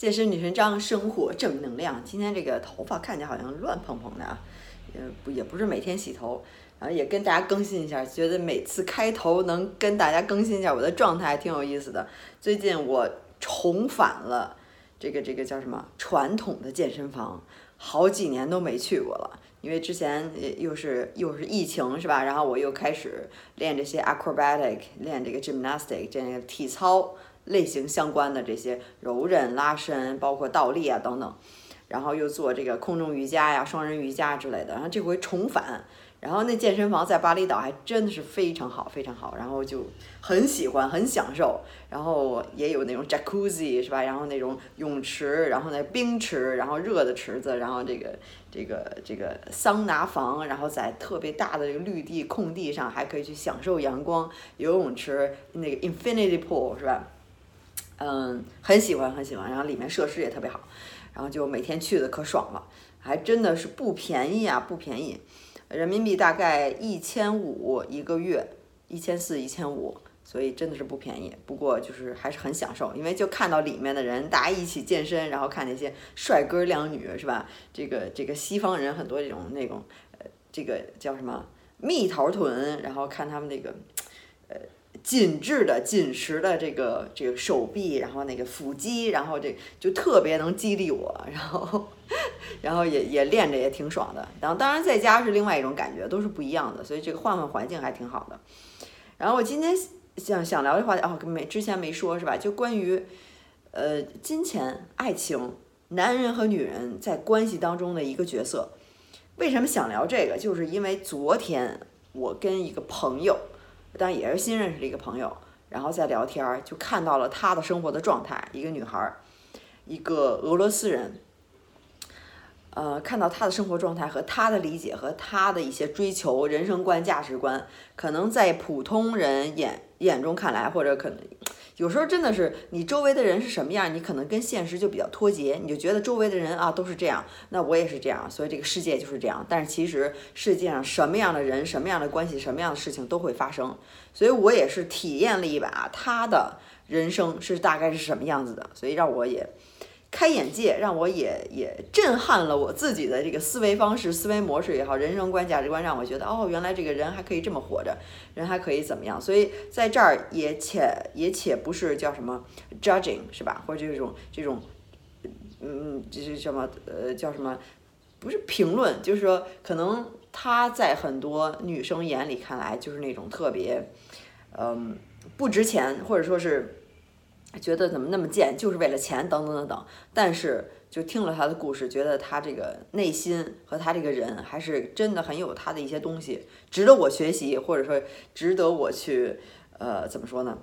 健身女神张，生活正能量。今天这个头发看起来好像乱蓬蓬的啊，也不也不是每天洗头，然后也跟大家更新一下，觉得每次开头能跟大家更新一下我的状态，挺有意思的。最近我重返了这个这个叫什么传统的健身房，好几年都没去过了，因为之前又是又是疫情是吧？然后我又开始练这些 acrobatic，练这个 gymnastic，这个体操。类型相关的这些柔韧拉伸，包括倒立啊等等，然后又做这个空中瑜伽呀、双人瑜伽之类的。然后这回重返，然后那健身房在巴厘岛还真的是非常好，非常好。然后就很喜欢，很享受。然后也有那种 jacuzzi 是吧？然后那种泳池，然后那冰池，然后热的池子，然后这个这个这个桑拿房，然后在特别大的这个绿地空地上还可以去享受阳光。游泳池那个 infinity pool 是吧？嗯，很喜欢很喜欢，然后里面设施也特别好，然后就每天去的可爽了，还真的是不便宜啊，不便宜，人民币大概一千五一个月，一千四一千五，所以真的是不便宜。不过就是还是很享受，因为就看到里面的人大家一起健身，然后看那些帅哥靓女是吧？这个这个西方人很多这种那种，呃，这个叫什么蜜桃臀，然后看他们那个，呃。紧致的、紧实的这个这个手臂，然后那个腹肌，然后这就特别能激励我，然后 然后也也练着也挺爽的。然后当然在家是另外一种感觉，都是不一样的，所以这个换换环境还挺好的。然后我今天想想聊的话题哦，没之前没说是吧？就关于呃金钱、爱情、男人和女人在关系当中的一个角色。为什么想聊这个？就是因为昨天我跟一个朋友。但也是新认识的一个朋友，然后在聊天儿就看到了他的生活的状态，一个女孩儿，一个俄罗斯人，呃，看到他的生活状态和他的理解和他的一些追求、人生观、价值观，可能在普通人眼眼中看来，或者可能。有时候真的是你周围的人是什么样，你可能跟现实就比较脱节，你就觉得周围的人啊都是这样，那我也是这样，所以这个世界就是这样。但是其实世界上什么样的人、什么样的关系、什么样的事情都会发生，所以我也是体验了一把他的人生是大概是什么样子的，所以让我也。开眼界，让我也也震撼了我自己的这个思维方式、思维模式也好，人生观、价值观，让我觉得哦，原来这个人还可以这么活着，人还可以怎么样？所以在这儿也且也且不是叫什么 judging 是吧？或者这种这种，嗯，这是什么？呃，叫什么？不是评论，就是说，可能他在很多女生眼里看来就是那种特别，嗯，不值钱，或者说是。觉得怎么那么贱，就是为了钱等等等等。但是就听了他的故事，觉得他这个内心和他这个人还是真的很有他的一些东西，值得我学习，或者说值得我去，呃，怎么说呢？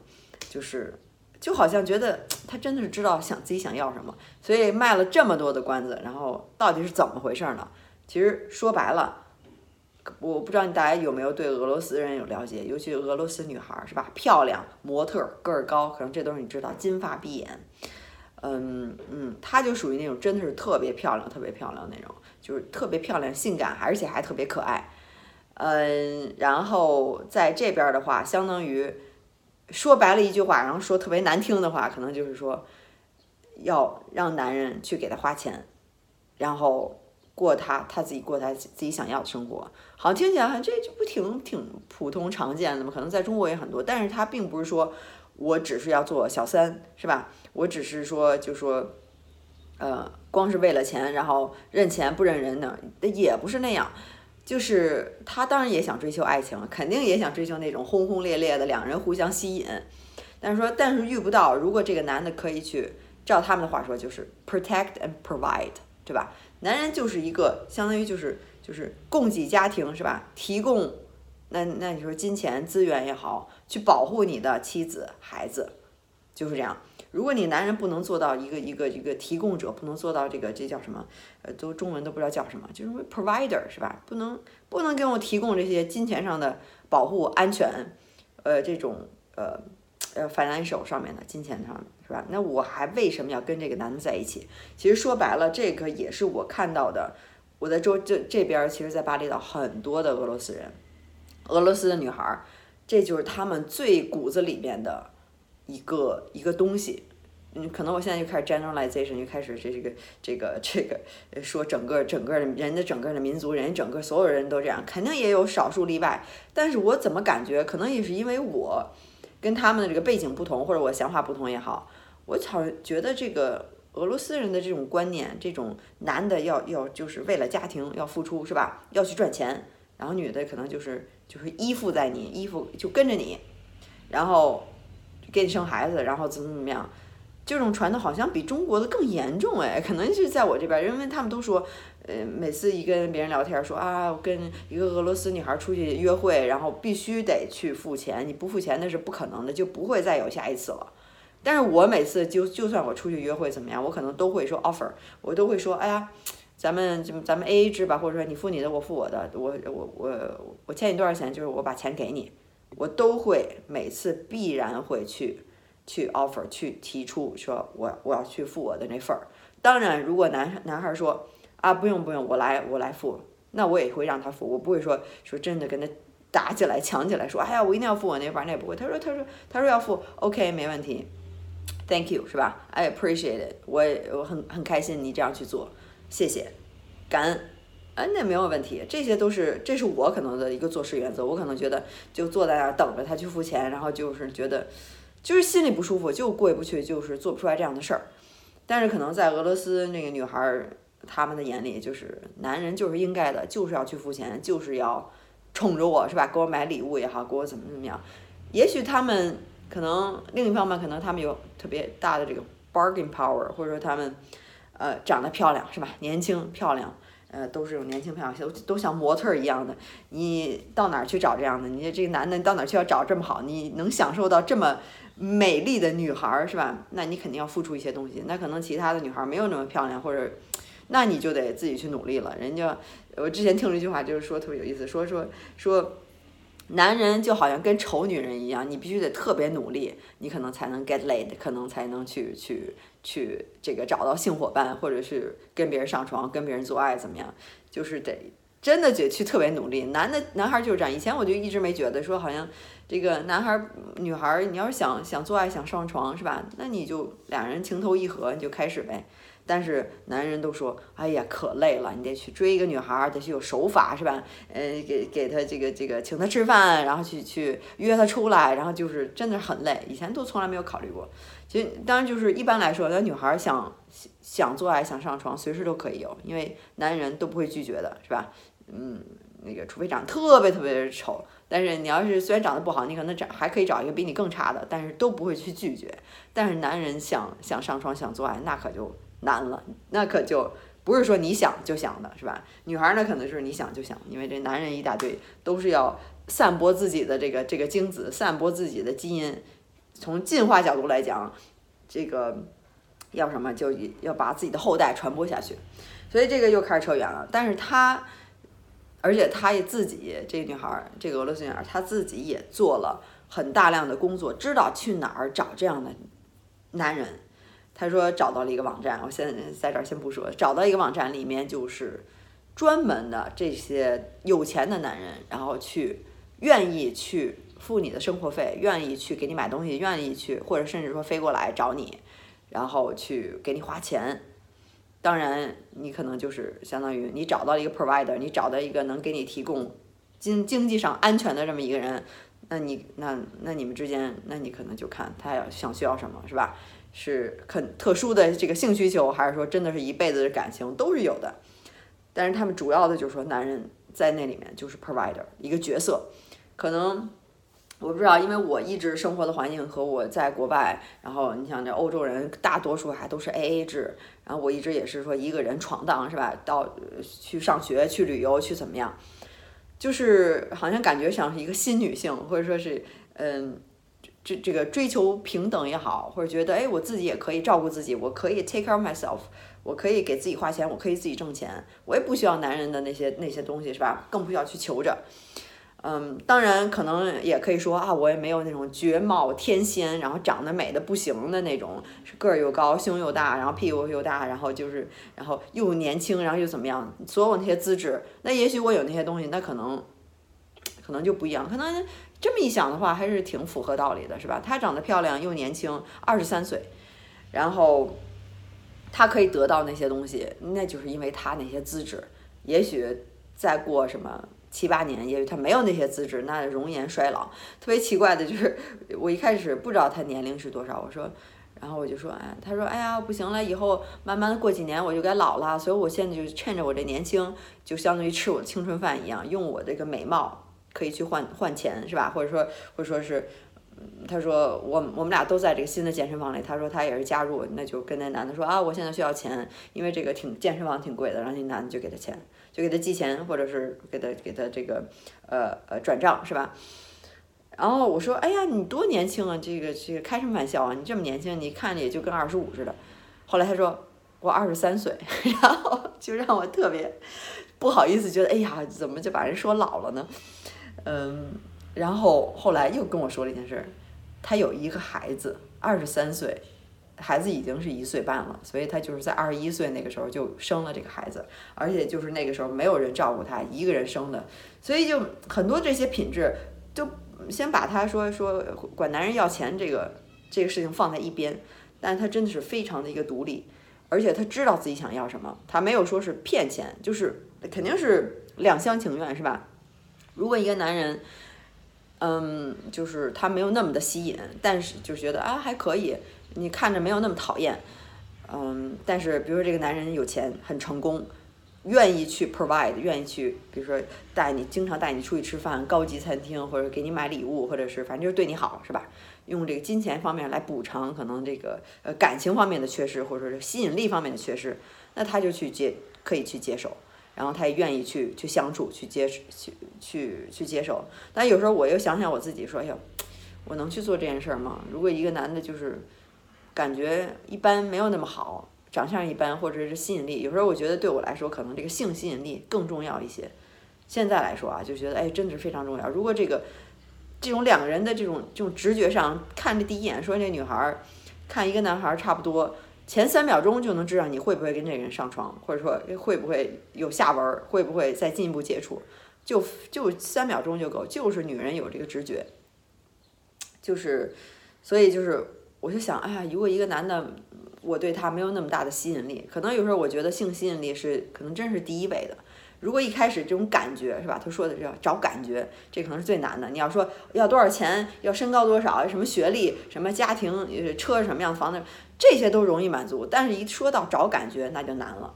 就是就好像觉得他真的是知道想自己想要什么，所以卖了这么多的关子，然后到底是怎么回事呢？其实说白了。我不知道你大家有没有对俄罗斯人有了解，尤其俄罗斯女孩是吧？漂亮，模特，个儿高，可能这都是你知道。金发碧眼，嗯嗯，她就属于那种真的是特别漂亮、特别漂亮那种，就是特别漂亮、性感，而且还特别可爱。嗯，然后在这边的话，相当于说白了一句话，然后说特别难听的话，可能就是说要让男人去给她花钱，然后。过他他自己过他自己想要的生活，好像听起来这这不挺挺普通常见的吗？可能在中国也很多，但是他并不是说我只是要做小三，是吧？我只是说就说，呃，光是为了钱，然后认钱不认人的，也不是那样。就是他当然也想追求爱情，肯定也想追求那种轰轰烈烈的两人互相吸引，但是说但是遇不到。如果这个男的可以去照他们的话说，就是 protect and provide，对吧？男人就是一个相当于就是就是供给家庭是吧？提供那那你说金钱资源也好，去保护你的妻子孩子，就是这样。如果你男人不能做到一个一个一个提供者，不能做到这个这叫什么？呃，都中文都不知道叫什么，就是 provider 是吧？不能不能给我提供这些金钱上的保护安全，呃，这种呃。呃，financial 上面的金钱上的是吧？那我还为什么要跟这个男的在一起？其实说白了，这个也是我看到的。我在周这这边，其实，在巴厘岛很多的俄罗斯人，俄罗斯的女孩，这就是他们最骨子里面的一个一个东西。嗯，可能我现在就开始 generalization，就开始这这个这个这个说整个整个的人的整个的民族，人整个所有人都这样，肯定也有少数例外。但是我怎么感觉，可能也是因为我跟他们的这个背景不同，或者我想法不同也好，我好觉得这个俄罗斯人的这种观念，这种男的要要就是为了家庭要付出是吧？要去赚钱，然后女的可能就是就是依附在你，依附就跟着你，然后给你生孩子，然后怎么怎么样。这种传的好像比中国的更严重哎，可能是在我这边，因为他们都说，呃，每次一跟别人聊天说啊，我跟一个俄罗斯女孩出去约会，然后必须得去付钱，你不付钱那是不可能的，就不会再有下一次了。但是我每次就就算我出去约会怎么样，我可能都会说 offer，我都会说，哎呀，咱们咱们 A A 制吧，或者说你付你的，我付我的，我我我我欠你多少钱，就是我把钱给你，我都会每次必然会去。去 offer 去提出说我我要去付我的那份儿，当然如果男男孩说啊不用不用我来我来付，那我也会让他付，我不会说说真的跟他打起来抢起来说哎呀我一定要付我那份儿，那也不会。他说他说他说要付，OK 没问题，Thank you 是吧？I appreciate it，我我很很开心你这样去做，谢谢，感恩，嗯那没有问题，这些都是这是我可能的一个做事原则，我可能觉得就坐在那儿等着他去付钱，然后就是觉得。就是心里不舒服，就过意不去，就是做不出来这样的事儿。但是可能在俄罗斯那个女孩儿他们的眼里，就是男人就是应该的，就是要去付钱，就是要宠着我，是吧？给我买礼物也好，给我怎么怎么样。也许他们可能另一方面，可能他们有特别大的这个 bargain power，或者说他们呃长得漂亮，是吧？年轻漂亮，呃都是这种年轻漂亮，都都像模特一样的。你到哪儿去找这样的？你这个男的，你到哪儿去要找这么好？你能享受到这么？美丽的女孩儿是吧？那你肯定要付出一些东西。那可能其他的女孩没有那么漂亮，或者，那你就得自己去努力了。人家，我之前听了一句话，就是说特别有意思，说说说，男人就好像跟丑女人一样，你必须得特别努力，你可能才能 get laid，可能才能去去去这个找到性伙伴，或者是跟别人上床，跟别人做爱怎么样？就是得真的得去特别努力。男的男孩就是这样。以前我就一直没觉得说好像。这个男孩、女孩，你要是想想做爱、想上床，是吧？那你就俩人情投意合，你就开始呗。但是男人都说，哎呀，可累了，你得去追一个女孩，得去有手法，是吧？呃，给给他这个这个请他吃饭，然后去去约他出来，然后就是真的很累。以前都从来没有考虑过。其实当然就是一般来说，那女孩想想做爱、想上床，随时都可以有，因为男人都不会拒绝的，是吧？嗯，那个除非长得特别特别丑。但是你要是虽然长得不好，你可能找还可以找一个比你更差的，但是都不会去拒绝。但是男人想想上床想做爱，那可就难了，那可就不是说你想就想的，是吧？女孩呢可能是你想就想，因为这男人一大堆都是要散播自己的这个这个精子，散播自己的基因。从进化角度来讲，这个要什么就要把自己的后代传播下去。所以这个又开始扯远了，但是他。而且她也自己，这个女孩，这个俄罗斯女孩，她自己也做了很大量的工作，知道去哪儿找这样的男人。他说找到了一个网站，我现在在这儿先不说，找到一个网站里面就是专门的这些有钱的男人，然后去愿意去付你的生活费，愿意去给你买东西，愿意去或者甚至说飞过来找你，然后去给你花钱。当然，你可能就是相当于你找到了一个 provider，你找到一个能给你提供经经济上安全的这么一个人，那你那那你们之间，那你可能就看他要想需要什么，是吧？是很特殊的这个性需求，还是说真的是一辈子的感情都是有的。但是他们主要的就是说，男人在那里面就是 provider 一个角色，可能。我不知道，因为我一直生活的环境和我在国外，然后你像这欧洲人，大多数还都是 A A 制，然后我一直也是说一个人闯荡，是吧？到去上学、去旅游、去怎么样，就是好像感觉像是一个新女性，或者说是嗯，这这个追求平等也好，或者觉得哎，我自己也可以照顾自己，我可以 take care of myself，我可以给自己花钱，我可以自己挣钱，我也不需要男人的那些那些东西，是吧？更不需要去求着。嗯，当然可能也可以说啊，我也没有那种绝貌天仙，然后长得美的不行的那种，个儿又高，胸又大，然后屁股又大，然后就是，然后又年轻，然后又怎么样？所有那些资质，那也许我有那些东西，那可能，可能就不一样。可能这么一想的话，还是挺符合道理的，是吧？她长得漂亮又年轻，二十三岁，然后她可以得到那些东西，那就是因为她那些资质。也许再过什么七八年，也许她没有那些资质，那容颜衰老。特别奇怪的就是，我一开始不知道她年龄是多少，我说，然后我就说，哎，他说，哎呀，不行了，以后慢慢的过几年我就该老了，所以我现在就趁着我这年轻，就相当于吃我的青春饭一样，用我这个美貌可以去换换钱，是吧？或者说，或者说是。他说我我们俩都在这个新的健身房里。他说他也是加入，那就跟那男的说啊，我现在需要钱，因为这个挺健身房挺贵的。然后那男的就给他钱，就给他寄钱，或者是给他给他这个呃呃转账是吧？然后我说哎呀，你多年轻啊，这个这个开什么玩笑啊？你这么年轻，你看着也就跟二十五似的。后来他说我二十三岁，然后就让我特别不好意思，觉得哎呀，怎么就把人说老了呢？嗯。然后后来又跟我说了一件事，他有一个孩子，二十三岁，孩子已经是一岁半了，所以他就是在二十一岁那个时候就生了这个孩子，而且就是那个时候没有人照顾他，一个人生的，所以就很多这些品质，就先把他说说管男人要钱这个这个事情放在一边，但他真的是非常的一个独立，而且他知道自己想要什么，他没有说是骗钱，就是肯定是两厢情愿，是吧？如果一个男人。嗯，就是他没有那么的吸引，但是就觉得啊还可以，你看着没有那么讨厌，嗯，但是比如说这个男人有钱，很成功，愿意去 provide，愿意去，比如说带你经常带你出去吃饭，高级餐厅或者给你买礼物，或者是反正就是对你好，是吧？用这个金钱方面来补偿可能这个呃感情方面的缺失，或者是吸引力方面的缺失，那他就去接，可以去接受。然后他也愿意去去相处，去接去去去接受。但有时候我又想想我自己，说：“哎呦，我能去做这件事儿吗？”如果一个男的就是感觉一般，没有那么好，长相一般，或者是吸引力，有时候我觉得对我来说，可能这个性吸引力更重要一些。现在来说啊，就觉得哎，真的是非常重要。如果这个这种两个人的这种这种直觉上看着第一眼，说这女孩看一个男孩差不多。前三秒钟就能知道你会不会跟这个人上床，或者说会不会有下文，会不会再进一步接触，就就三秒钟就够。就是女人有这个直觉，就是，所以就是，我就想，哎呀，如果一个男的，我对他没有那么大的吸引力，可能有时候我觉得性吸引力是可能真是第一位的。如果一开始这种感觉是吧？他说的是要找感觉，这可能是最难的。你要说要多少钱，要身高多少，什么学历，什么家庭，车什么样的房子，这些都容易满足。但是一说到找感觉，那就难了，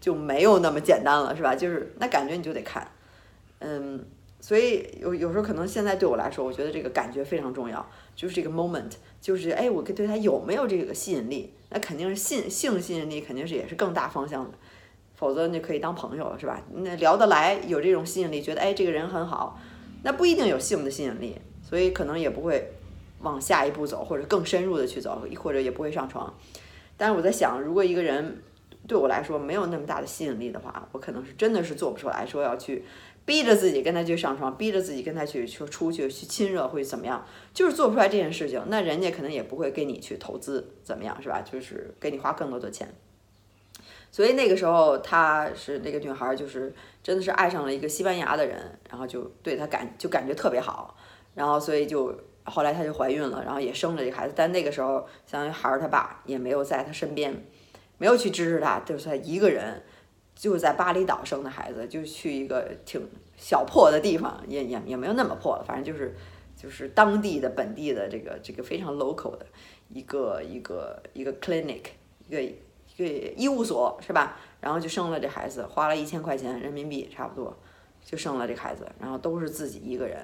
就没有那么简单了，是吧？就是那感觉你就得看，嗯，所以有有时候可能现在对我来说，我觉得这个感觉非常重要，就是这个 moment，就是哎，我对他有没有这个吸引力？那肯定是性性吸引力，肯定是也是更大方向的。否则你就可以当朋友了，是吧？那聊得来，有这种吸引力，觉得哎这个人很好，那不一定有性的吸引力，所以可能也不会往下一步走，或者更深入的去走，或者也不会上床。但是我在想，如果一个人对我来说没有那么大的吸引力的话，我可能是真的是做不出来，说要去逼着自己跟他去上床，逼着自己跟他去去出去去亲热会怎么样，就是做不出来这件事情，那人家可能也不会给你去投资怎么样，是吧？就是给你花更多的钱。所以那个时候，她是那个女孩，就是真的是爱上了一个西班牙的人，然后就对他感就感觉特别好，然后所以就后来她就怀孕了，然后也生了这个孩子。但那个时候，相当于孩儿他爸也没有在她身边，没有去支持她，就是他一个人，就在巴厘岛生的孩子，就去一个挺小破的地方，也也也没有那么破了，反正就是就是当地的本地的这个这个非常 local 的一个一个一个 clinic 一个。对医务所是吧？然后就生了这孩子，花了一千块钱人民币差不多，就生了这孩子，然后都是自己一个人，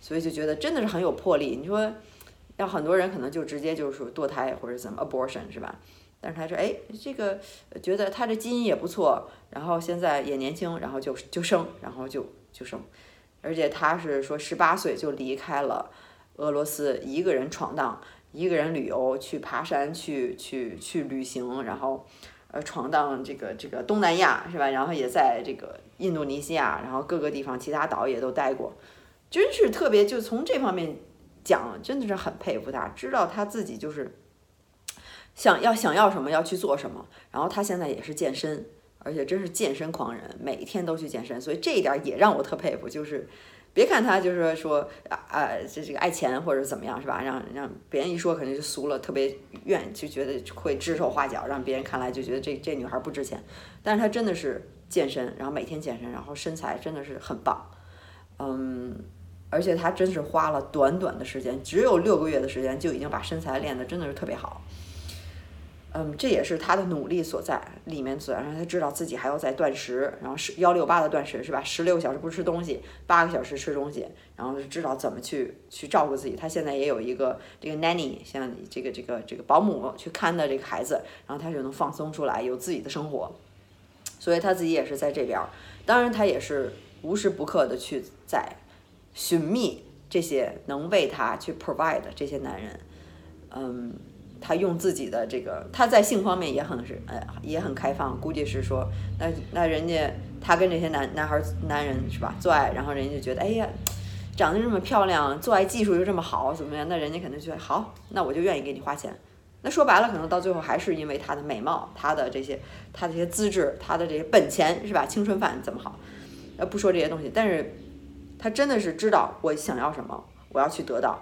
所以就觉得真的是很有魄力。你说，要很多人可能就直接就是堕胎或者怎么 abortion 是吧？但是他说，哎，这个觉得他这基因也不错，然后现在也年轻，然后就就生，然后就就生，而且他是说十八岁就离开了俄罗斯，一个人闯荡。一个人旅游去爬山去去去旅行，然后呃闯荡这个这个东南亚是吧？然后也在这个印度尼西亚，然后各个地方其他岛也都待过，真是特别。就从这方面讲，真的是很佩服他，知道他自己就是想要想要什么要去做什么。然后他现在也是健身，而且真是健身狂人，每天都去健身，所以这一点也让我特佩服，就是别看他就是说啊啊，这这个爱钱或者怎么样是吧？让让别人一说肯定就俗了，特别愿就觉得会指手画脚，让别人看来就觉得这这女孩不值钱。但是她真的是健身，然后每天健身，然后身材真的是很棒，嗯，而且她真是花了短短的时间，只有六个月的时间就已经把身材练得真的是特别好。嗯，这也是他的努力所在，里面所在，让他知道自己还要在断食，然后是幺六八的断食是吧？十六个小时不吃东西，八个小时吃东西，然后知道怎么去去照顾自己。他现在也有一个这个 nanny，像这个这个这个保姆去看的这个孩子，然后他就能放松出来，有自己的生活。所以他自己也是在这边，当然他也是无时不刻的去在寻觅这些能为他去 provide 的这些男人，嗯。他用自己的这个，他在性方面也很是，呃，也很开放。估计是说，那那人家他跟这些男男孩男人是吧，做爱，然后人家就觉得，哎呀，长得这么漂亮，做爱技术又这么好，怎么样？那人家肯定觉得好，那我就愿意给你花钱。那说白了，可能到最后还是因为他的美貌，他的这些，他这些资质，他的这些本钱是吧？青春饭怎么好？呃，不说这些东西，但是他真的是知道我想要什么，我要去得到。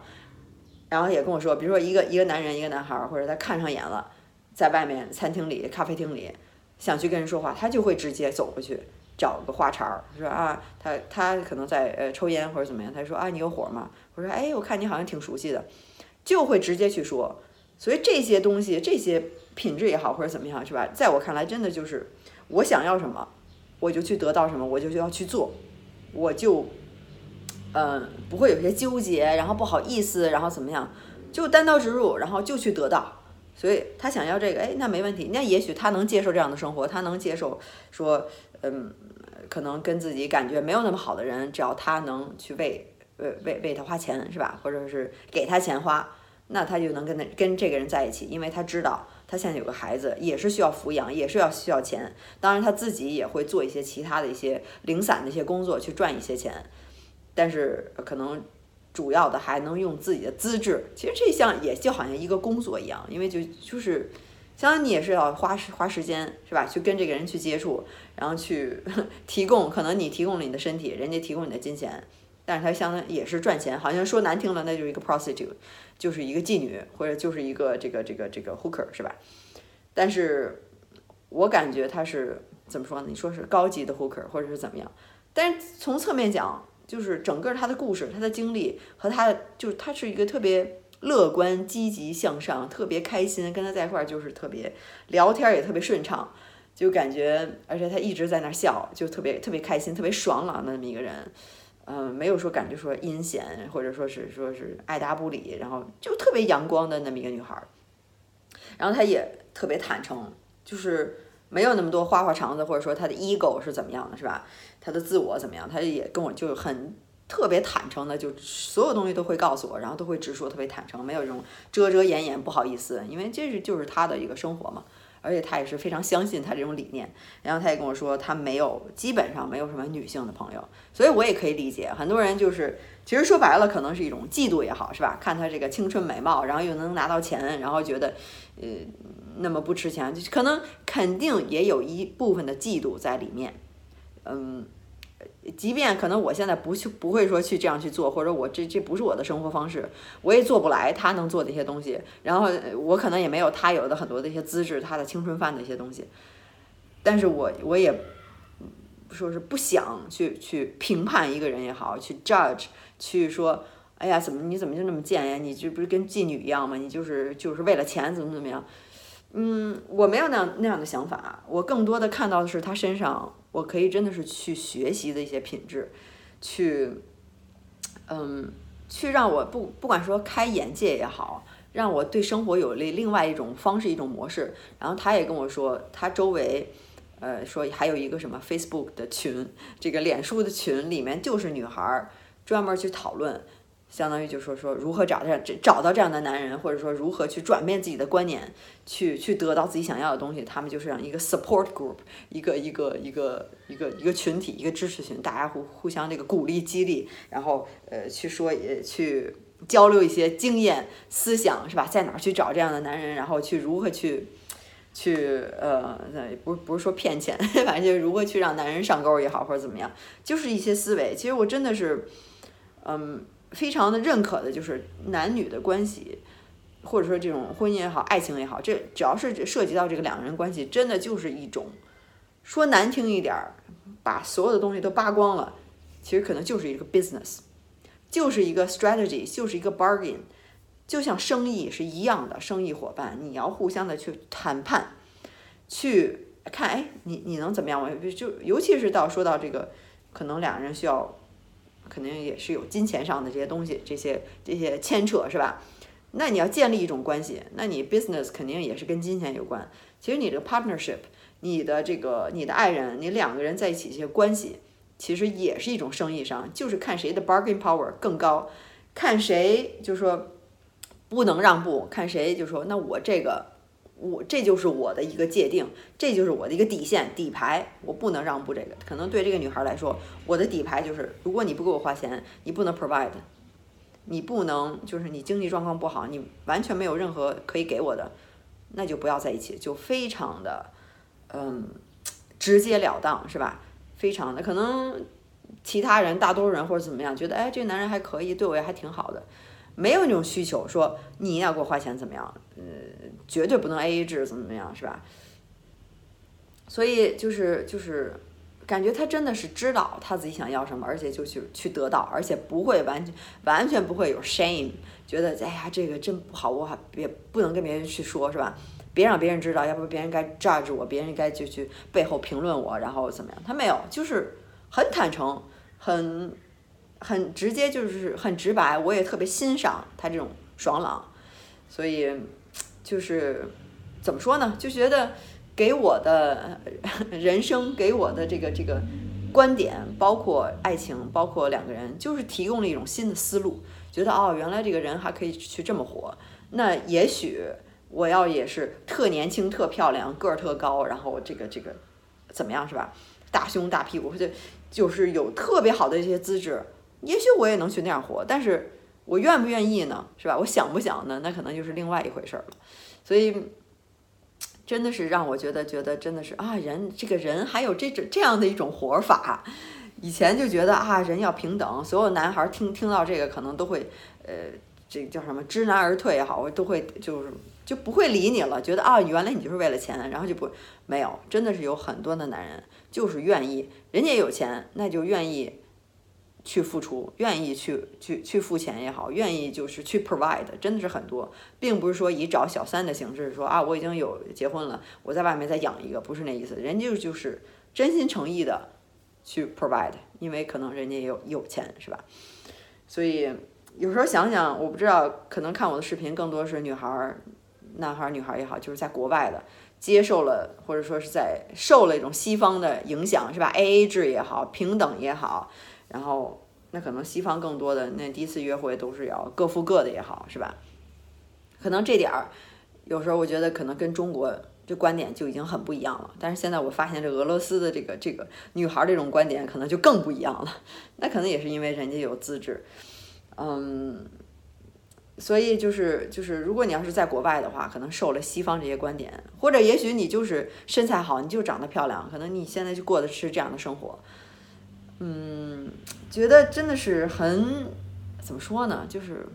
然后也跟我说，比如说一个一个男人，一个男孩，或者他看上眼了，在外面餐厅里、咖啡厅里，想去跟人说话，他就会直接走过去，找个话茬儿，说啊，他他可能在呃抽烟或者怎么样，他说啊，你有火吗？我说哎，我看你好像挺熟悉的，就会直接去说。所以这些东西，这些品质也好，或者怎么样，是吧？在我看来，真的就是我想要什么，我就去得到什么，我就要去做，我就。嗯，不会有些纠结，然后不好意思，然后怎么样，就单刀直入，然后就去得到。所以他想要这个，哎，那没问题。那也许他能接受这样的生活，他能接受说，嗯，可能跟自己感觉没有那么好的人，只要他能去为，为为为他花钱，是吧？或者是给他钱花，那他就能跟他跟这个人在一起，因为他知道他现在有个孩子，也是需要抚养，也是要需要钱。当然他自己也会做一些其他的一些零散的一些工作，去赚一些钱。但是可能主要的还能用自己的资质，其实这项也就好像一个工作一样，因为就就是相当于你也是要花时花时间是吧？去跟这个人去接触，然后去 提供，可能你提供了你的身体，人家提供你的金钱，但是他相当也是赚钱，好像说难听了，那就是一个 prostitute，就是一个妓女或者就是一个这个这个这个 hooker 是吧？但是我感觉他是怎么说呢？你说是高级的 hooker 或者是怎么样？但是从侧面讲。就是整个他的故事，他的经历和他，就是他是一个特别乐观、积极向上、特别开心，跟他在一块儿就是特别聊天也特别顺畅，就感觉，而且他一直在那笑，就特别特别开心、特别爽朗的那么一个人，嗯，没有说感觉说阴险，或者说是说是爱答不理，然后就特别阳光的那么一个女孩儿，然后她也特别坦诚，就是没有那么多花花肠子，或者说他的 ego 是怎么样的，是吧？他的自我怎么样？他也跟我就很特别坦诚的，就所有东西都会告诉我，然后都会直说，特别坦诚，没有这种遮遮掩掩，不好意思，因为这是就是他的一个生活嘛。而且他也是非常相信他这种理念。然后他也跟我说，他没有基本上没有什么女性的朋友，所以我也可以理解，很多人就是其实说白了，可能是一种嫉妒也好，是吧？看他这个青春美貌，然后又能拿到钱，然后觉得呃那么不值钱，就可能肯定也有一部分的嫉妒在里面。嗯，即便可能我现在不去，不会说去这样去做，或者我这这不是我的生活方式，我也做不来他能做的一些东西。然后我可能也没有他有的很多的一些资质，他的青春饭的一些东西。但是我我也说是不想去去评判一个人也好，去 judge，去说，哎呀，怎么你怎么就那么贱呀？你这不是跟妓女一样吗？你就是就是为了钱怎么怎么样？嗯，我没有那样那样的想法，我更多的看到的是他身上，我可以真的是去学习的一些品质，去，嗯，去让我不不管说开眼界也好，让我对生活有了另外一种方式一种模式。然后他也跟我说，他周围，呃，说还有一个什么 Facebook 的群，这个脸书的群里面就是女孩儿专门去讨论。相当于就说说如何找这样找到这样的男人，或者说如何去转变自己的观念，去去得到自己想要的东西。他们就是这样一个 support group，一个一个一个一个一个群体，一个支持群，大家互互相这个鼓励激励，然后呃去说也去交流一些经验思想是吧？在哪儿去找这样的男人，然后去如何去去呃那不不是说骗钱，反正就是如何去让男人上钩也好，或者怎么样，就是一些思维。其实我真的是。嗯，非常的认可的就是男女的关系，或者说这种婚姻也好，爱情也好，这只要是涉及到这个两个人关系，真的就是一种，说难听一点儿，把所有的东西都扒光了，其实可能就是一个 business，就是一个 strategy，就是一个 bargain，就像生意是一样的，生意伙伴，你要互相的去谈判，去看，哎，你你能怎么样？我就尤其是到说到这个，可能两个人需要。肯定也是有金钱上的这些东西，这些这些牵扯是吧？那你要建立一种关系，那你 business 肯定也是跟金钱有关。其实你这个 partnership，你的这个你的爱人，你两个人在一起这些关系，其实也是一种生意上，就是看谁的 bargain power 更高，看谁就说不能让步，看谁就说那我这个。我这就是我的一个界定，这就是我的一个底线底牌，我不能让步。这个可能对这个女孩来说，我的底牌就是，如果你不给我花钱，你不能 provide，你不能就是你经济状况不好，你完全没有任何可以给我的，那就不要在一起，就非常的嗯直截了当，是吧？非常的可能其他人大多数人或者怎么样觉得，哎，这个男人还可以，对我也还挺好的。没有那种需求，说你要给我花钱怎么样？嗯，绝对不能 A A 制，怎么怎么样，是吧？所以就是就是，感觉他真的是知道他自己想要什么，而且就去去得到，而且不会完全完全不会有 shame，觉得哎呀这个真不好，我还别不能跟别人去说，是吧？别让别人知道，要不别人该 judge 我，别人该就去背后评论我，然后怎么样？他没有，就是很坦诚，很。很直接，就是很直白，我也特别欣赏他这种爽朗，所以就是怎么说呢？就觉得给我的 人生，给我的这个这个观点，包括爱情，包括两个人，就是提供了一种新的思路。觉得哦，原来这个人还可以去这么活。那也许我要也是特年轻、特漂亮、个儿特高，然后这个这个怎么样是吧？大胸大屁股，就就是有特别好的一些资质。也许我也能去那样活，但是我愿不愿意呢？是吧？我想不想呢？那可能就是另外一回事儿了。所以，真的是让我觉得，觉得真的是啊，人这个人还有这种这样的一种活法。以前就觉得啊，人要平等，所有男孩听听到这个可能都会，呃，这叫什么知难而退也好，我都会就是就不会理你了。觉得啊，原来你就是为了钱，然后就不没有，真的是有很多的男人就是愿意，人家有钱，那就愿意。去付出，愿意去去去付钱也好，愿意就是去 provide，真的是很多，并不是说以找小三的形式说啊，我已经有结婚了，我在外面再养一个，不是那意思，人家就是真心诚意的去 provide，因为可能人家也有有钱，是吧？所以有时候想想，我不知道，可能看我的视频更多是女孩儿、男孩儿、女孩儿也好，就是在国外的接受了或者说是在受了一种西方的影响，是吧？A A 制也好，平等也好。然后，那可能西方更多的那第一次约会都是要各付各的也好，是吧？可能这点儿，有时候我觉得可能跟中国这观点就已经很不一样了。但是现在我发现这俄罗斯的这个这个女孩这种观点可能就更不一样了。那可能也是因为人家有资质，嗯，所以就是就是，如果你要是在国外的话，可能受了西方这些观点，或者也许你就是身材好，你就长得漂亮，可能你现在就过的是这样的生活。嗯，觉得真的是很怎么说呢？就是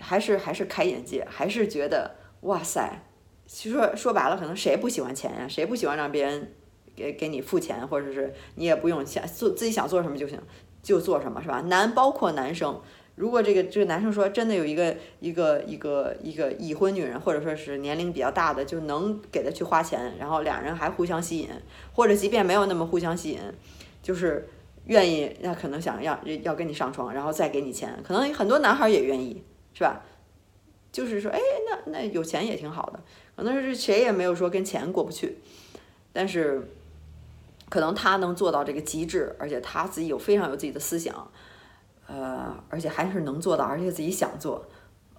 还是还是开眼界，还是觉得哇塞！其实说说白了，可能谁不喜欢钱呀？谁不喜欢让别人给给你付钱，或者是你也不用想做自己想做什么就行，就做什么是吧？男包括男生，如果这个这个男生说真的有一个一个一个一个已婚女人，或者说是年龄比较大的，就能给他去花钱，然后两人还互相吸引，或者即便没有那么互相吸引。就是愿意，那可能想要要跟你上床，然后再给你钱，可能很多男孩也愿意，是吧？就是说，哎，那那有钱也挺好的，可能是谁也没有说跟钱过不去，但是可能他能做到这个极致，而且他自己有非常有自己的思想，呃，而且还是能做到，而且自己想做，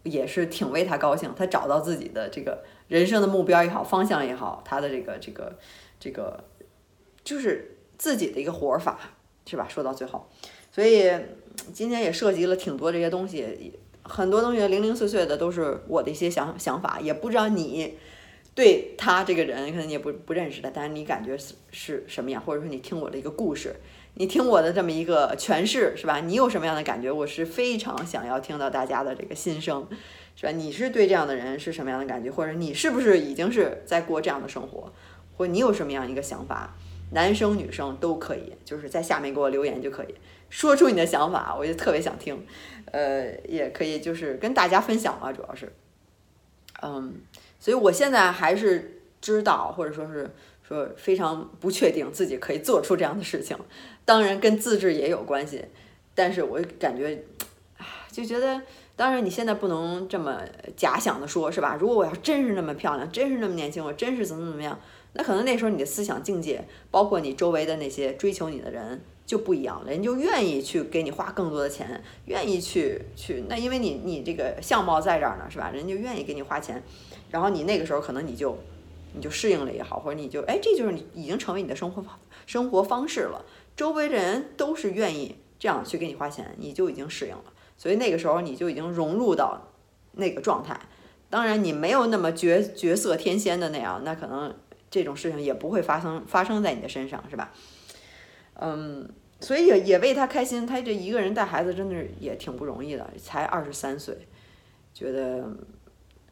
也是挺为他高兴。他找到自己的这个人生的目标也好，方向也好，他的这个这个这个就是。自己的一个活法是吧？说到最后，所以今天也涉及了挺多这些东西，很多东西零零碎碎的都是我的一些想想法，也不知道你对他这个人可能你也不不认识他，但是你感觉是是什么样，或者说你听我的一个故事，你听我的这么一个诠释，是吧？你有什么样的感觉？我是非常想要听到大家的这个心声，是吧？你是对这样的人是什么样的感觉？或者你是不是已经是在过这样的生活？或你有什么样一个想法？男生女生都可以，就是在下面给我留言就可以，说出你的想法，我就特别想听。呃，也可以就是跟大家分享嘛，主要是，嗯，所以我现在还是知道，或者说是说非常不确定自己可以做出这样的事情，当然跟自制也有关系，但是我感觉，就觉得，当然你现在不能这么假想的说，是吧？如果我要真是那么漂亮，真是那么年轻，我真是怎么怎么样，那可能那时候你的思想境界，包括你周围的那些追求你的人。就不一样了，人就愿意去给你花更多的钱，愿意去去那，因为你你这个相貌在这儿呢，是吧？人就愿意给你花钱，然后你那个时候可能你就你就适应了也好，或者你就哎，这就是你已经成为你的生活方生活方式了。周围的人都是愿意这样去给你花钱，你就已经适应了。所以那个时候你就已经融入到那个状态。当然你没有那么绝绝色天仙的那样，那可能这种事情也不会发生发生在你的身上，是吧？嗯，所以也也为他开心。他这一个人带孩子真的是也挺不容易的，才二十三岁，觉得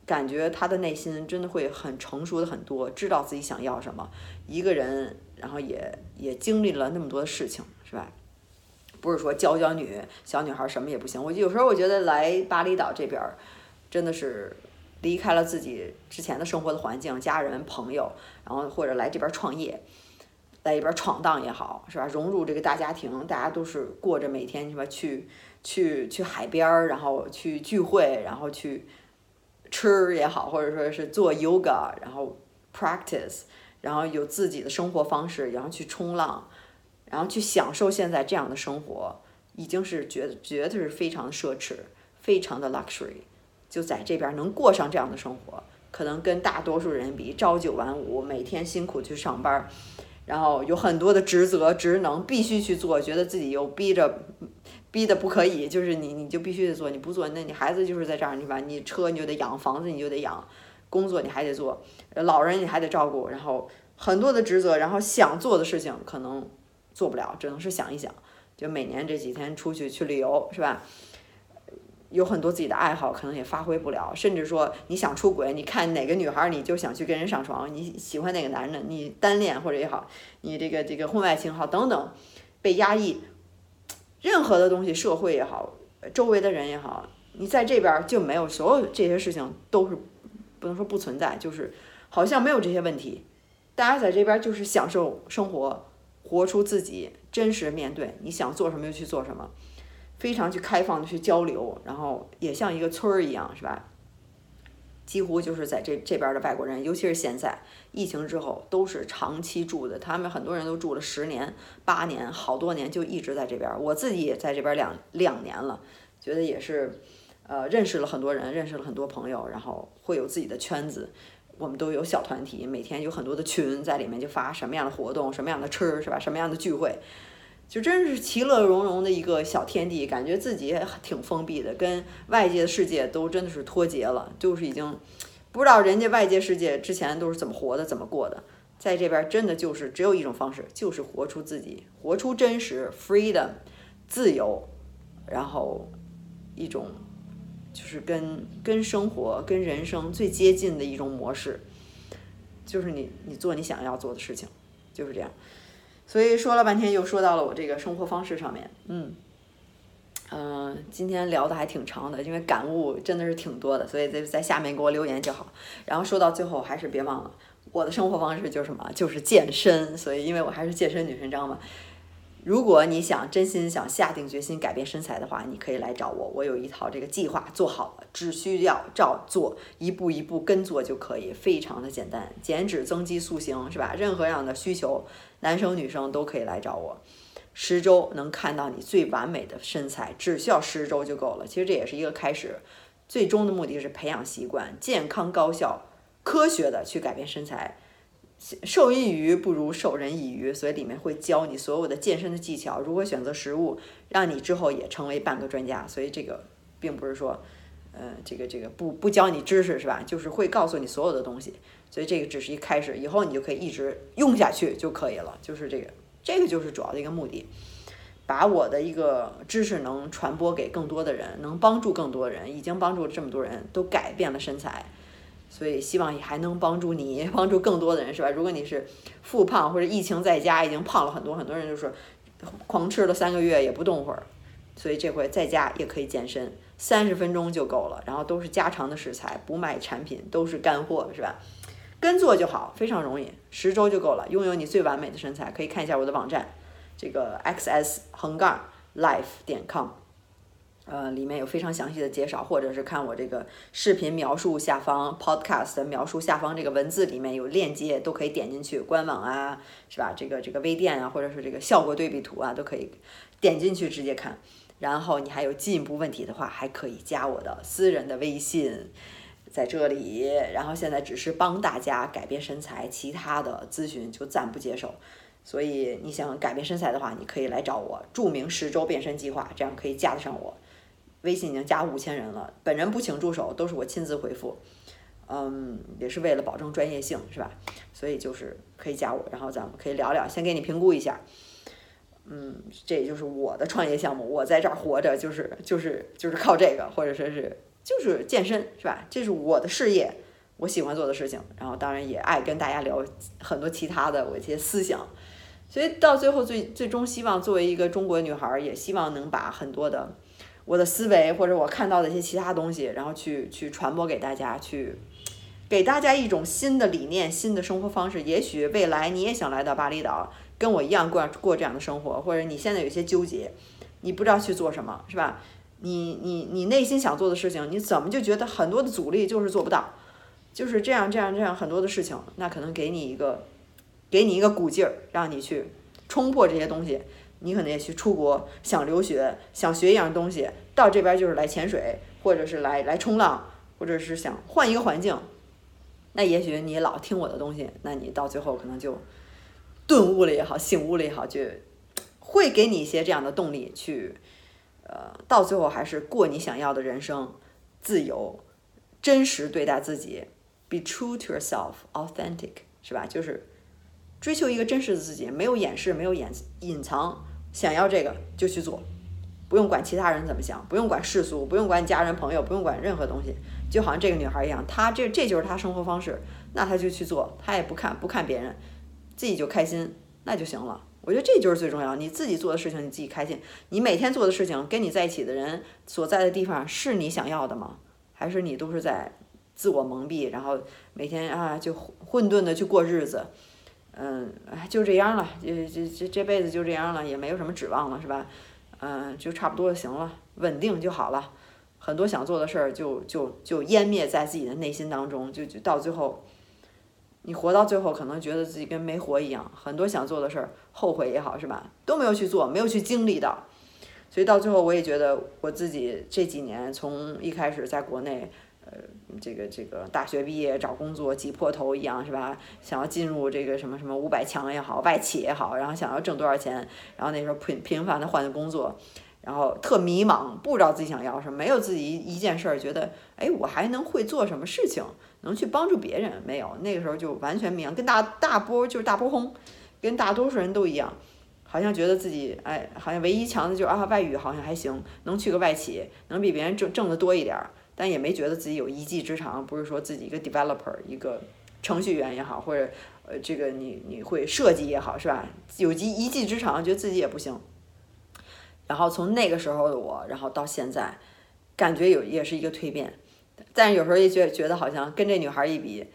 感觉他的内心真的会很成熟的很多，知道自己想要什么。一个人，然后也也经历了那么多的事情，是吧？不是说娇娇女小女孩什么也不行。我有时候我觉得来巴厘岛这边，真的是离开了自己之前的生活的环境、家人、朋友，然后或者来这边创业。在一边闯荡也好，是吧？融入这个大家庭，大家都是过着每天什么去去去海边儿，然后去聚会，然后去吃也好，或者说是做 yoga，然后 practice，然后有自己的生活方式，然后去冲浪，然后去享受现在这样的生活，已经是觉得觉得是非常奢侈，非常的 luxury，就在这边能过上这样的生活，可能跟大多数人比，朝九晚五，每天辛苦去上班。然后有很多的职责职能必须去做，觉得自己又逼着，逼的不可以，就是你你就必须得做，你不做，那你孩子就是在这儿，你把，你车你就得养，房子你就得养，工作你还得做，老人你还得照顾，然后很多的职责，然后想做的事情可能做不了，只能是想一想，就每年这几天出去去旅游，是吧？有很多自己的爱好，可能也发挥不了，甚至说你想出轨，你看哪个女孩你就想去跟人上床，你喜欢哪个男人，你单恋或者也好，你这个这个婚外情好等等，被压抑，任何的东西，社会也好，周围的人也好，你在这边就没有所有这些事情都是不能说不存在，就是好像没有这些问题，大家在这边就是享受生活，活出自己，真实面对，你想做什么就去做什么。非常去开放的去交流，然后也像一个村儿一样，是吧？几乎就是在这这边的外国人，尤其是现在疫情之后，都是长期住的。他们很多人都住了十年、八年，好多年就一直在这边。我自己也在这边两两年了，觉得也是，呃，认识了很多人，认识了很多朋友，然后会有自己的圈子。我们都有小团体，每天有很多的群在里面，就发什么样的活动，什么样的吃，是吧？什么样的聚会。就真是其乐融融的一个小天地，感觉自己挺封闭的，跟外界的世界都真的是脱节了，就是已经不知道人家外界世界之前都是怎么活的，怎么过的，在这边真的就是只有一种方式，就是活出自己，活出真实，freedom，自由，然后一种就是跟跟生活、跟人生最接近的一种模式，就是你你做你想要做的事情，就是这样。所以说了半天，又说到了我这个生活方式上面，嗯，嗯，今天聊的还挺长的，因为感悟真的是挺多的，所以在在下面给我留言就好。然后说到最后，还是别忘了我的生活方式就是什么，就是健身。所以因为我还是健身女神知道吗。如果你想真心想下定决心改变身材的话，你可以来找我，我有一套这个计划做好了，只需要照做，一步一步跟做就可以，非常的简单，减脂增肌塑形是吧？任何样的需求，男生女生都可以来找我，十周能看到你最完美的身材，只需要十周就够了。其实这也是一个开始，最终的目的是培养习惯，健康高效、科学的去改变身材。授人以鱼不如授人以渔，所以里面会教你所有的健身的技巧，如何选择食物，让你之后也成为半个专家。所以这个并不是说，呃，这个这个不不教你知识是吧？就是会告诉你所有的东西。所以这个只是一开始，以后你就可以一直用下去就可以了。就是这个，这个就是主要的一个目的。把我的一个知识能传播给更多的人，能帮助更多人，已经帮助了这么多人都改变了身材，所以希望也还能帮助你，帮助更多的人，是吧？如果你是复胖或者疫情在家已经胖了很多，很多人就说狂吃了三个月也不动会儿，所以这回在家也可以健身，三十分钟就够了，然后都是家常的食材，不卖产品，都是干货，是吧？跟做就好，非常容易，十周就够了，拥有你最完美的身材。可以看一下我的网站。这个 xs 横杠 life 点 com，呃，里面有非常详细的介绍，或者是看我这个视频描述下方 podcast 描述下方这个文字里面有链接，都可以点进去，官网啊，是吧？这个这个微店啊，或者是这个效果对比图啊，都可以点进去直接看。然后你还有进一步问题的话，还可以加我的私人的微信，在这里。然后现在只是帮大家改变身材，其他的咨询就暂不接受。所以你想改变身材的话，你可以来找我，著名十周变身计划，这样可以加得上我。微信已经加五千人了，本人不请助手，都是我亲自回复。嗯，也是为了保证专业性，是吧？所以就是可以加我，然后咱们可以聊聊，先给你评估一下。嗯，这也就是我的创业项目，我在这儿活着就是就是就是靠这个，或者说是就是健身，是吧？这是我的事业，我喜欢做的事情，然后当然也爱跟大家聊很多其他的我一些思想。所以到最后，最最终希望作为一个中国女孩，也希望能把很多的我的思维或者我看到的一些其他东西，然后去去传播给大家，去给大家一种新的理念、新的生活方式。也许未来你也想来到巴厘岛，跟我一样过过这样的生活，或者你现在有些纠结，你不知道去做什么，是吧？你你你内心想做的事情，你怎么就觉得很多的阻力就是做不到？就是这样这样这样很多的事情，那可能给你一个。给你一个鼓劲儿，让你去冲破这些东西。你可能也去出国，想留学，想学一样东西，到这边就是来潜水，或者是来来冲浪，或者是想换一个环境。那也许你老听我的东西，那你到最后可能就顿悟了也好，醒悟了也好，就会给你一些这样的动力去，呃，到最后还是过你想要的人生，自由，真实对待自己，be true to yourself，authentic，是吧？就是。追求一个真实的自己，没有掩饰，没有掩隐藏，想要这个就去做，不用管其他人怎么想，不用管世俗，不用管家人朋友，不用管任何东西，就好像这个女孩一样，她这这就是她生活方式，那她就去做，她也不看不看别人，自己就开心，那就行了。我觉得这就是最重要，你自己做的事情你自己开心，你每天做的事情跟你在一起的人所在的地方是你想要的吗？还是你都是在自我蒙蔽，然后每天啊就混沌的去过日子？嗯，哎，就这样了，这这这这辈子就这样了，也没有什么指望了，是吧？嗯，就差不多就行了，稳定就好了。很多想做的事儿就就就湮灭在自己的内心当中，就就到最后，你活到最后可能觉得自己跟没活一样。很多想做的事儿，后悔也好，是吧？都没有去做，没有去经历到，所以到最后我也觉得我自己这几年从一开始在国内。这个这个大学毕业找工作挤破头一样是吧？想要进入这个什么什么五百强也好，外企也好，然后想要挣多少钱，然后那时候频频繁的换工作，然后特迷茫，不知道自己想要什么，没有自己一件事儿觉得，哎，我还能会做什么事情，能去帮助别人？没有，那个时候就完全迷茫，跟大大波就是大波轰，跟大多数人都一样，好像觉得自己哎，好像唯一强的就是啊外语好像还行，能去个外企，能比别人挣挣的多一点儿。但也没觉得自己有一技之长，不是说自己一个 developer，一个程序员也好，或者呃这个你你会设计也好，是吧？有一一技之长，觉得自己也不行。然后从那个时候的我，然后到现在，感觉有也是一个蜕变，但是有时候也觉觉得好像跟这女孩一比，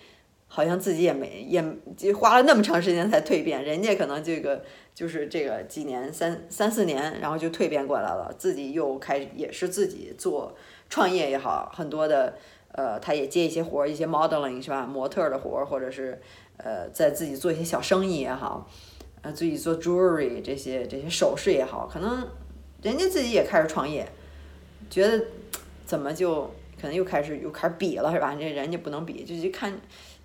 好像自己也没也花了那么长时间才蜕变，人家可能这个就是这个几年三三四年，然后就蜕变过来了，自己又开也是自己做。创业也好，很多的，呃，他也接一些活儿，一些 modeling 是吧？模特的活儿，或者是，呃，在自己做一些小生意也好，呃，自己做 jewelry 这些这些首饰也好，可能人家自己也开始创业，觉得怎么就可能又开始又开始比了是吧？这人家不能比，就去看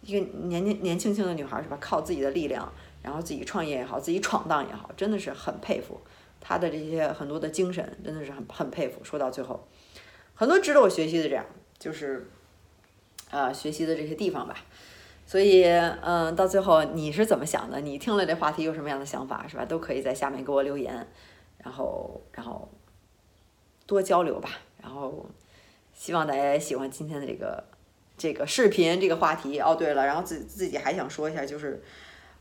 一个年年年轻轻的女孩是吧？靠自己的力量，然后自己创业也好，自己闯荡也好，真的是很佩服她的这些很多的精神，真的是很很佩服。说到最后。很多值得我学习的，这样就是，呃，学习的这些地方吧。所以，嗯，到最后你是怎么想的？你听了这话题有什么样的想法，是吧？都可以在下面给我留言。然后然后多交流吧，然后希望大家也喜欢今天的这个这个视频这个话题。哦，对了，然后自自己还想说一下，就是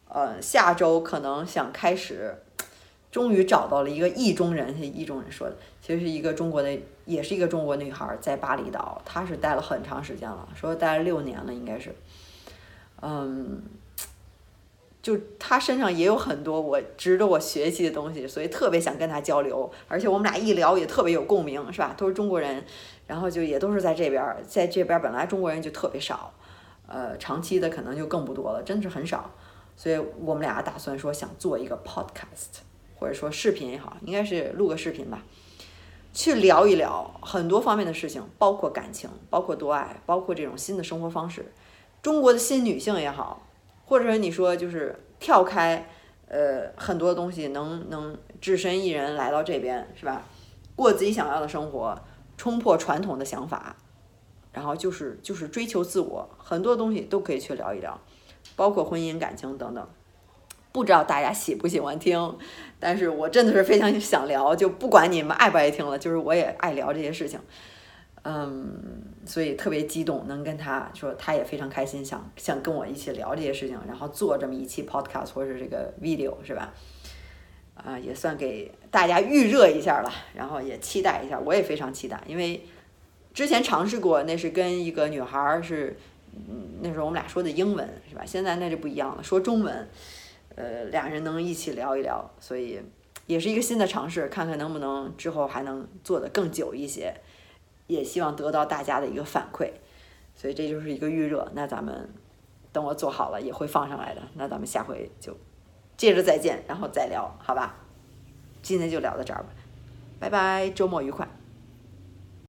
呃下周可能想开始。终于找到了一个意中人，意中人说的，其实是一个中国的，也是一个中国女孩，在巴厘岛，她是待了很长时间了，说待了六年了，应该是，嗯，就她身上也有很多我值得我学习的东西，所以特别想跟她交流，而且我们俩一聊也特别有共鸣，是吧？都是中国人，然后就也都是在这边，在这边本来中国人就特别少，呃，长期的可能就更不多了，真的是很少，所以我们俩打算说想做一个 podcast。或者说视频也好，应该是录个视频吧，去聊一聊很多方面的事情，包括感情，包括多爱，包括这种新的生活方式，中国的新女性也好，或者说你说就是跳开，呃，很多东西能能只身一人来到这边是吧？过自己想要的生活，冲破传统的想法，然后就是就是追求自我，很多东西都可以去聊一聊，包括婚姻、感情等等。不知道大家喜不喜欢听，但是我真的是非常想聊，就不管你们爱不爱听了，就是我也爱聊这些事情，嗯，所以特别激动，能跟他说，他也非常开心，想想跟我一起聊这些事情，然后做这么一期 podcast 或者这个 video 是吧？啊，也算给大家预热一下了，然后也期待一下，我也非常期待，因为之前尝试过，那是跟一个女孩是，嗯，那时候我们俩说的英文是吧？现在那就不一样了，说中文。呃，俩人能一起聊一聊，所以也是一个新的尝试，看看能不能之后还能做得更久一些，也希望得到大家的一个反馈，所以这就是一个预热。那咱们等我做好了也会放上来的，那咱们下回就接着再见，然后再聊，好吧？今天就聊到这儿吧，拜拜，周末愉快。